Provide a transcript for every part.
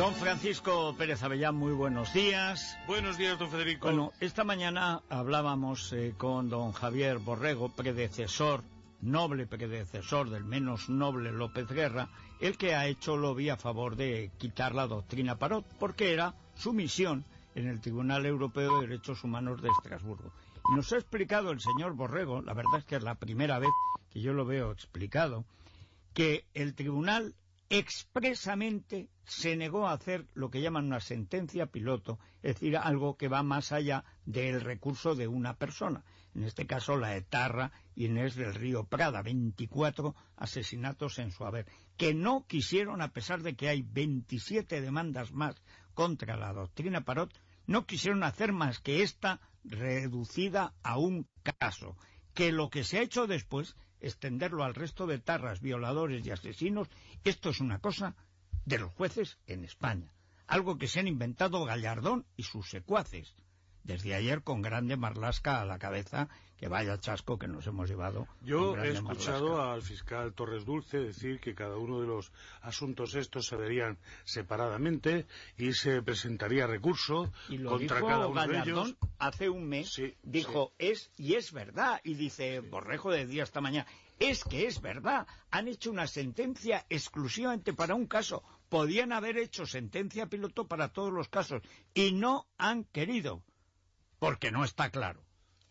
Don Francisco Pérez Avellán, muy buenos días. Buenos días, don Federico. Bueno, esta mañana hablábamos eh, con don Javier Borrego, predecesor, noble predecesor del menos noble López Guerra, el que ha hecho lobby a favor de quitar la doctrina Parot, porque era su misión en el Tribunal Europeo de Derechos Humanos de Estrasburgo. Y nos ha explicado el señor Borrego, la verdad es que es la primera vez que yo lo veo explicado, que el tribunal expresamente se negó a hacer lo que llaman una sentencia piloto, es decir, algo que va más allá del recurso de una persona. En este caso, la etarra Inés del Río Prada, 24 asesinatos en su haber, que no quisieron, a pesar de que hay 27 demandas más contra la doctrina Parot, no quisieron hacer más que esta reducida a un caso, que lo que se ha hecho después extenderlo al resto de tarras, violadores y asesinos, esto es una cosa de los jueces en España. Algo que se han inventado Gallardón y sus secuaces desde ayer con Grande Marlasca a la cabeza, que vaya chasco que nos hemos llevado. Yo he escuchado al fiscal Torres Dulce decir que cada uno de los asuntos estos se verían separadamente y se presentaría recurso contra cada uno de ellos. Hace un mes dijo es y es verdad y dice Borrejo de día esta mañana es que es verdad. Han hecho una sentencia exclusivamente para un caso. Podían haber hecho sentencia piloto para todos los casos y no han querido porque no está claro.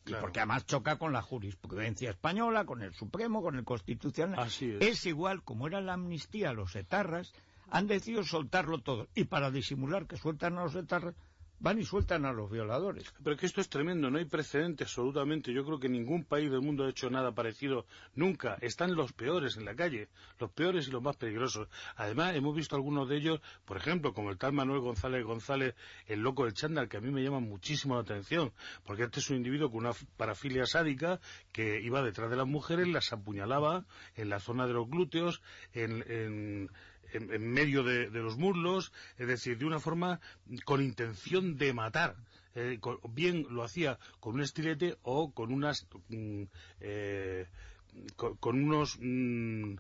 Y porque además choca con la jurisprudencia española, con el Supremo, con el Constitucional. Así es. es igual, como era la amnistía a los etarras, han decidido soltarlo todo. Y para disimular que sueltan a los etarras, van y sueltan a los violadores. Pero que esto es tremendo, no hay precedente absolutamente. Yo creo que ningún país del mundo ha hecho nada parecido nunca. Están los peores en la calle, los peores y los más peligrosos. Además, hemos visto algunos de ellos, por ejemplo, como el tal Manuel González González, el loco del chándal, que a mí me llama muchísimo la atención, porque este es un individuo con una parafilia sádica que iba detrás de las mujeres, las apuñalaba en la zona de los glúteos, en, en, medio de, los muslos, es decir, de una forma con intención de matar. Eh, bien lo hacía con un estilete o con unas... Mm, eh, con, unos... Mm,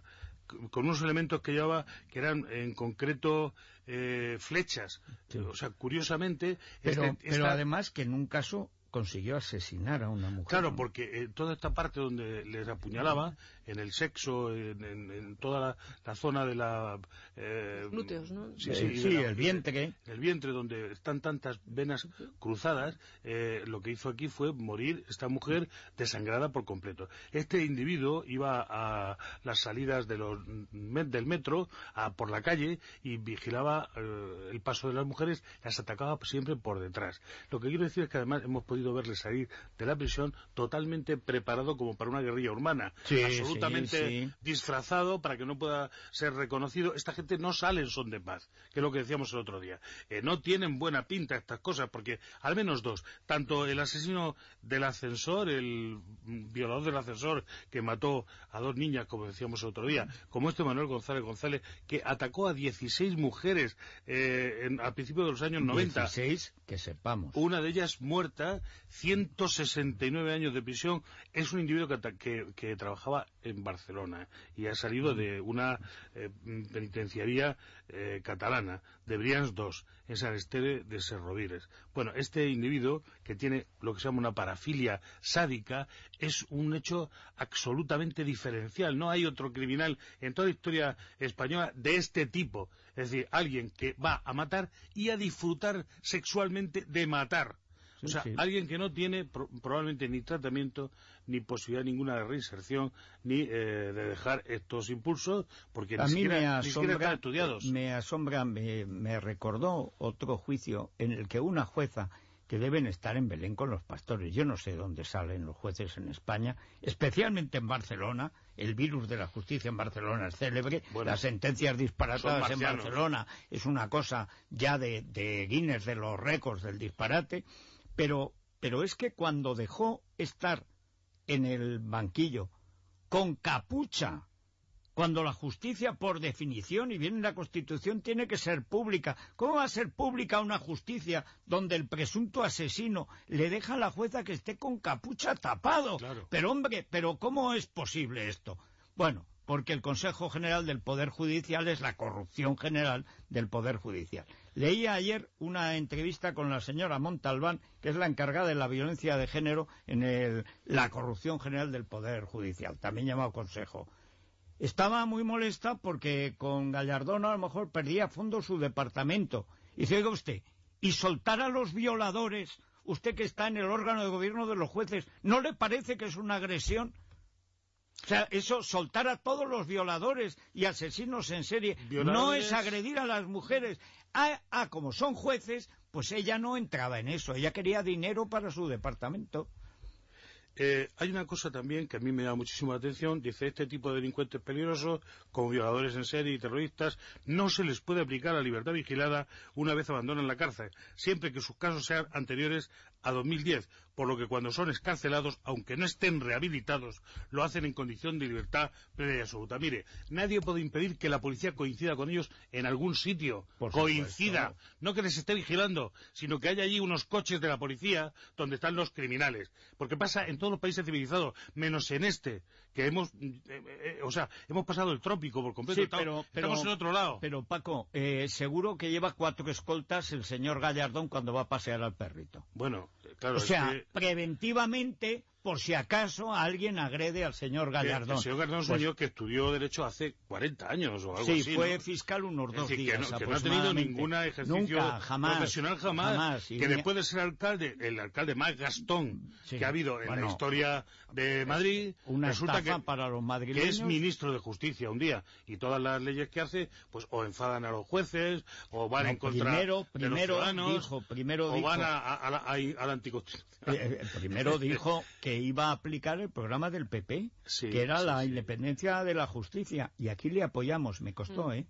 con unos elementos que llevaba que eran en concreto eh, flechas. O sea, curiosamente... Pero, este, pero además que en un caso consiguió asesinar a una mujer. Claro, porque eh, toda esta parte donde les apuñalaba, en el sexo, en, toda la, zona de la... Eh, glúteos, ¿no? Sí, sí, el vientre. El vientre, donde están tantas venas cruzadas, eh, lo que hizo aquí fue morir esta mujer desangrada por completo. Este individuo iba a las salidas de los, del metro, a, por la calle, y vigilaba eh, el paso de las mujeres, las atacaba siempre por detrás. Lo que quiero decir es que además hemos podido verle salir de la prisión totalmente preparado como para una guerrilla urbana, absolutamente disfrazado para que no pueda ser reconocido. Esta gente no sale en son de paz, que es lo que decíamos el otro día. Eh, no tienen buena pinta estas cosas, porque al menos dos, tanto el asesino del ascensor, el violador del ascensor que mató a dos niñas, como decíamos el otro día, como este Manuel González González, que atacó a 16 mujeres eh, en, al principio de los años 90. 16, que sepamos. Una de ellas muerta 169 años de prisión. Es un individuo que, trabajaba en Barcelona y ha salido de una eh, penitenciaría eh, catalana, de Brians II, en San Estere de Serrovires. Bueno, este individuo, que tiene lo que se llama una parafilia sádica, es un hecho absolutamente diferencial. No hay otro criminal en toda la historia española de este tipo. Es decir, alguien que va a matar y a disfrutar sexualmente de matar. O sea, alguien que no tiene probablemente ni tratamiento, ni posibilidad ninguna de reinserción, ni eh, de dejar estos impulsos, porque ni, siquiera, me asombra, están estudiados. Me asombra, me, recordó otro juicio en el que una jueza que deben estar en Belén con los pastores. Yo no sé dónde salen los jueces en España, especialmente en Barcelona. El virus de la justicia en Barcelona es célebre. Las sentencias disparatadas en Barcelona es una cosa ya de, de Guinness de los récords del disparate. Pero, pero es que cuando dejó estar en el banquillo con capucha, cuando la justicia por definición y bien en la Constitución tiene que ser pública. ¿Cómo va a ser pública una justicia donde el presunto asesino le deja a la jueza que esté con capucha tapado? Pero hombre, pero ¿cómo es posible esto? Bueno, porque el Consejo General del Poder Judicial es la corrupción general del Poder Judicial. Leía ayer una entrevista con la señora Montalbán, que es la encargada de la violencia de género en la corrupción general del Poder Judicial, también llamado Consejo. Estaba muy molesta porque con Gallardón a lo mejor perdía a fondo su departamento. Y dice, usted, y soltar a los violadores, usted que está en el órgano de gobierno de los jueces, ¿no le parece que es una agresión? O sea, eso, soltar a todos los violadores y asesinos en serie, no es agredir a las mujeres. Ah, ah, como son jueces, pues ella no entraba en eso, ella quería dinero para su departamento. Eh, hay una cosa también que a mí me da muchísima atención. Dice, este tipo de delincuentes peligrosos, como violadores en serie y terroristas, no se les puede aplicar la libertad vigilada una vez abandonan la cárcel, siempre que sus casos sean anteriores a 2010, por lo que cuando son escarcelados, aunque no estén rehabilitados, lo hacen en condición de libertad plena y absoluta. Mire, nadie puede impedir que la policía coincida con ellos en algún sitio. coincida. No que les esté vigilando, sino que haya allí unos coches de la policía donde están los criminales. Porque pasa en todos los países civilizados, menos en este, que hemos, eh, eh, o sea, hemos pasado el trópico por completo. pero, estamos en otro lado. Pero Paco, eh, seguro que lleva cuatro escoltas el señor Gallardón cuando va a pasear al perrito. Bueno, o sea, preventivamente por si acaso alguien agrede al señor Gallardón. El, señor Gallardón es un pues que estudió Derecho hace 40 años o algo sí, así. Sí, fue fiscal unos dos días. Que no, ha tenido ningún ejercicio profesional jamás. que después de ser alcalde, el alcalde más gastón que ha habido en la historia de Madrid, una resulta que, para los madrileños. que es ministro de Justicia un día. Y todas las leyes que hace, pues o enfadan a los jueces, o van en contra primero, de los ciudadanos, dijo, primero o van a, a, la, anticonstitucional. Eh, eh, primero dijo que iba a aplicar el programa del PP, que era la independencia de la justicia. Y aquí le apoyamos, me costó, mm. ¿eh?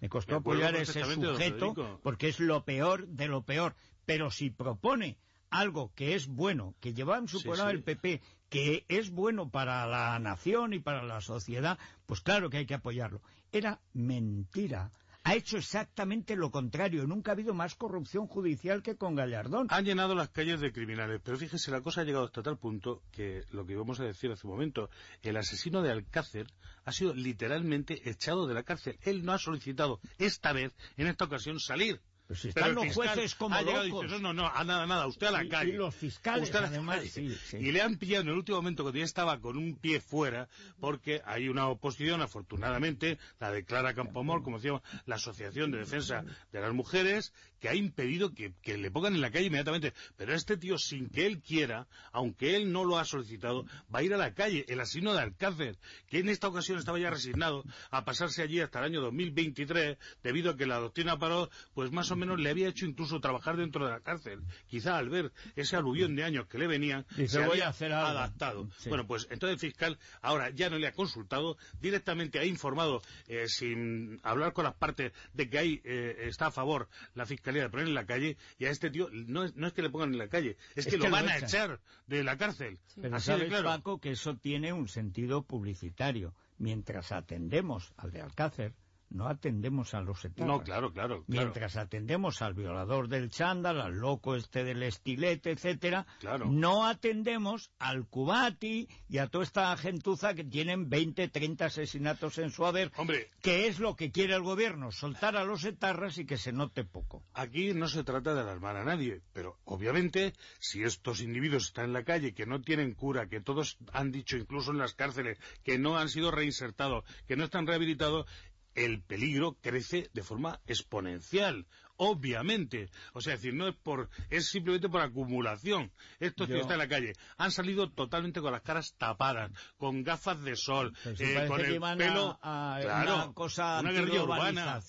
Me costó apoyar ese sujeto porque es lo peor de lo peor. Pero si propone algo que es bueno, que lleva en su programa el PP, que es bueno para la nación y para la sociedad, pues claro que hay que apoyarlo. Era mentira ha hecho exactamente lo contrario. Nunca ha habido más corrupción judicial que con Gallardón. Han llenado las calles de criminales, pero fíjese, la cosa ha llegado hasta tal punto que lo que íbamos a decir hace un momento, el asesino de Alcácer ha sido literalmente echado de la cárcel. Él no ha solicitado esta vez, en esta ocasión, salir. Pero si están los jueces como locos. Y dice, no, no, no, nada, nada, usted a la calle. Y los fiscales, además, Y le han pillado en el último momento cuando ya estaba con un pie fuera, porque hay una oposición, afortunadamente, la de Clara Campomor, como decíamos, la Asociación de Defensa de las Mujeres, que ha impedido que, que le pongan en la calle inmediatamente. Pero este tío, sin que él quiera, aunque él no lo ha solicitado, va a ir a la calle, el asino de Alcácer, que en esta ocasión estaba ya resignado a pasarse allí hasta el año 2023, debido a que la doctrina paró, pues más o menos le había hecho incluso trabajar dentro de la cárcel. Quizá al ver ese aluvión de años que le venían, se había adaptado. Bueno, pues entonces el fiscal ahora ya no le ha consultado, directamente ha informado, eh, sin hablar con las partes, de que ahí eh, está a favor la fiscalía de poner en la calle, y a este tío no es, que le pongan en la calle, es, que, lo van a echar de la cárcel. Pero Así sabes, Paco, que eso tiene un sentido publicitario. Mientras atendemos al de Alcácer, no atendemos a los etarras. No, claro, claro, Mientras atendemos al violador del chándal, al loco este del estilete, etcétera, no atendemos al cubati y a toda esta gentuza que tienen 20, 30 asesinatos en su haber. Hombre, que es lo que quiere el gobierno, soltar a los etarras y que se note poco. Aquí no se trata de alarmar a nadie, pero obviamente si estos individuos están en la calle, que no tienen cura, que todos han dicho incluso en las cárceles, que no han sido reinsertados, que no están rehabilitados, el peligro crece de forma exponencial, obviamente. O sea, es decir, no es por, es simplemente por acumulación. Estos que están en la calle han salido totalmente con las caras tapadas, con gafas de sol, eh, con el pelo, claro, una cosa una guerrilla urbana,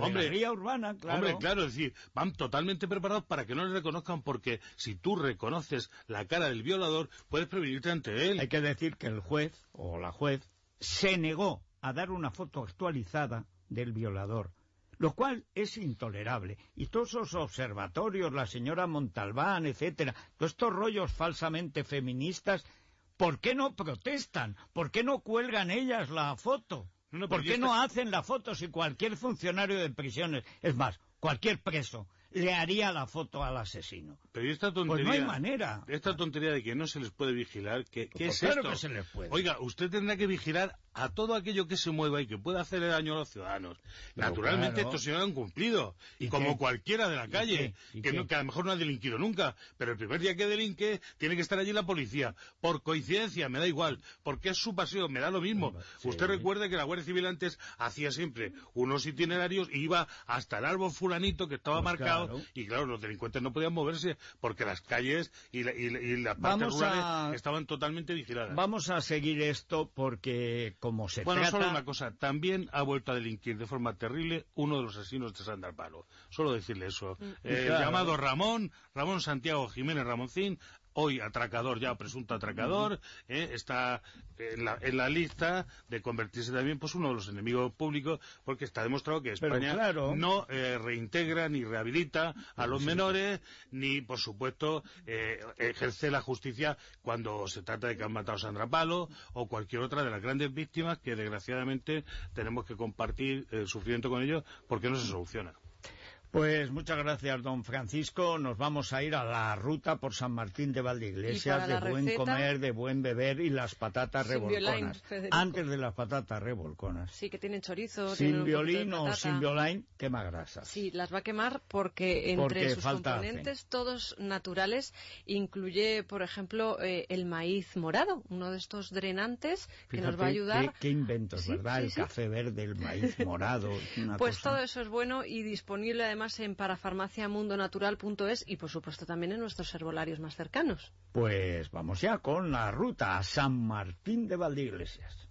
hombre, guerrilla urbana, claro. Hombre, claro, es decir, van totalmente preparados para que no les reconozcan porque si tú reconoces la cara del violador, puedes prevenirte ante él. Hay que decir que el juez o la juez se negó a dar una foto actualizada del violador, lo cual es intolerable. Y todos esos observatorios, la señora Montalbán, etcétera, todos estos rollos falsamente feministas, ¿por qué no protestan? ¿Por qué no cuelgan ellas la foto? ¿Por qué no hacen la foto si cualquier funcionario de prisiones, es más, cualquier preso, le haría la foto al asesino. Pero esta tontería... Pues no hay manera. Esta tontería de que no se les puede vigilar, ¿qué, qué Pues es claro esto? que se les puede. Oiga, usted tendrá que vigilar a todo aquello que se mueva y que pueda hacer daño a los ciudadanos. Pero Naturalmente claro. estos señores han cumplido, ¿Y como qué? cualquiera de la ¿Y calle, que, no- que a lo mejor no ha delinquido nunca, pero el primer día que delinque tiene que estar allí la policía. Por coincidencia, me da igual, porque es su pasión, me da lo mismo. Sí. Usted recuerde que la Guardia Civil antes hacía siempre unos itinerarios y iba hasta el árbol fulanito que estaba Pues marcado claro. y claro, los delincuentes no podían moverse porque las calles y, la- y la- y las partes Vamos rurales a- estaban totalmente vigiladas. Vamos a seguir esto porque como se Bueno, trata... solo una cosa, también ha vuelto a delinquir de forma terrible uno de los asesinos de Sandar Palo. Solo decirle eso. Eh, Claro. Llamado Ramón, Ramón Santiago Jiménez Ramoncín, hoy atracador ya, presunto atracador, eh, está en la, en la lista de convertirse también pues uno de los enemigos públicos, porque está demostrado que España claro. no eh, reintegra ni rehabilita a los menores, ni por supuesto eh, ejerce la justicia cuando se trata de que han matado a Sandra Palo o cualquier otra de las grandes víctimas que desgraciadamente tenemos que compartir el sufrimiento con ellos porque no se soluciona. Pues muchas gracias, don Francisco. Nos vamos a ir a la ruta por San Martín de Valdeiglesias, de buen receta- comer, de buen beber y las patatas Sin revolconas. Antes de las patatas revolconas. Sí, que tienen chorizo. Sin violín o sin violín, quema grasas. Sí, las va a quemar porque entre Porque sus componentes, todos naturales, incluye, por ejemplo, eh, el maíz morado, uno de estos drenantes que nos va a ayudar. Qué, qué inventos, Sí, ¿verdad? sí, el sí. café verde, el maíz morado. una Pues cosa- todo eso es bueno y disponible además en parafarmaciamundonatural.es y por supuesto también en nuestros herbolarios más cercanos. Pues vamos ya con la ruta a San Martín de Valdeiglesias.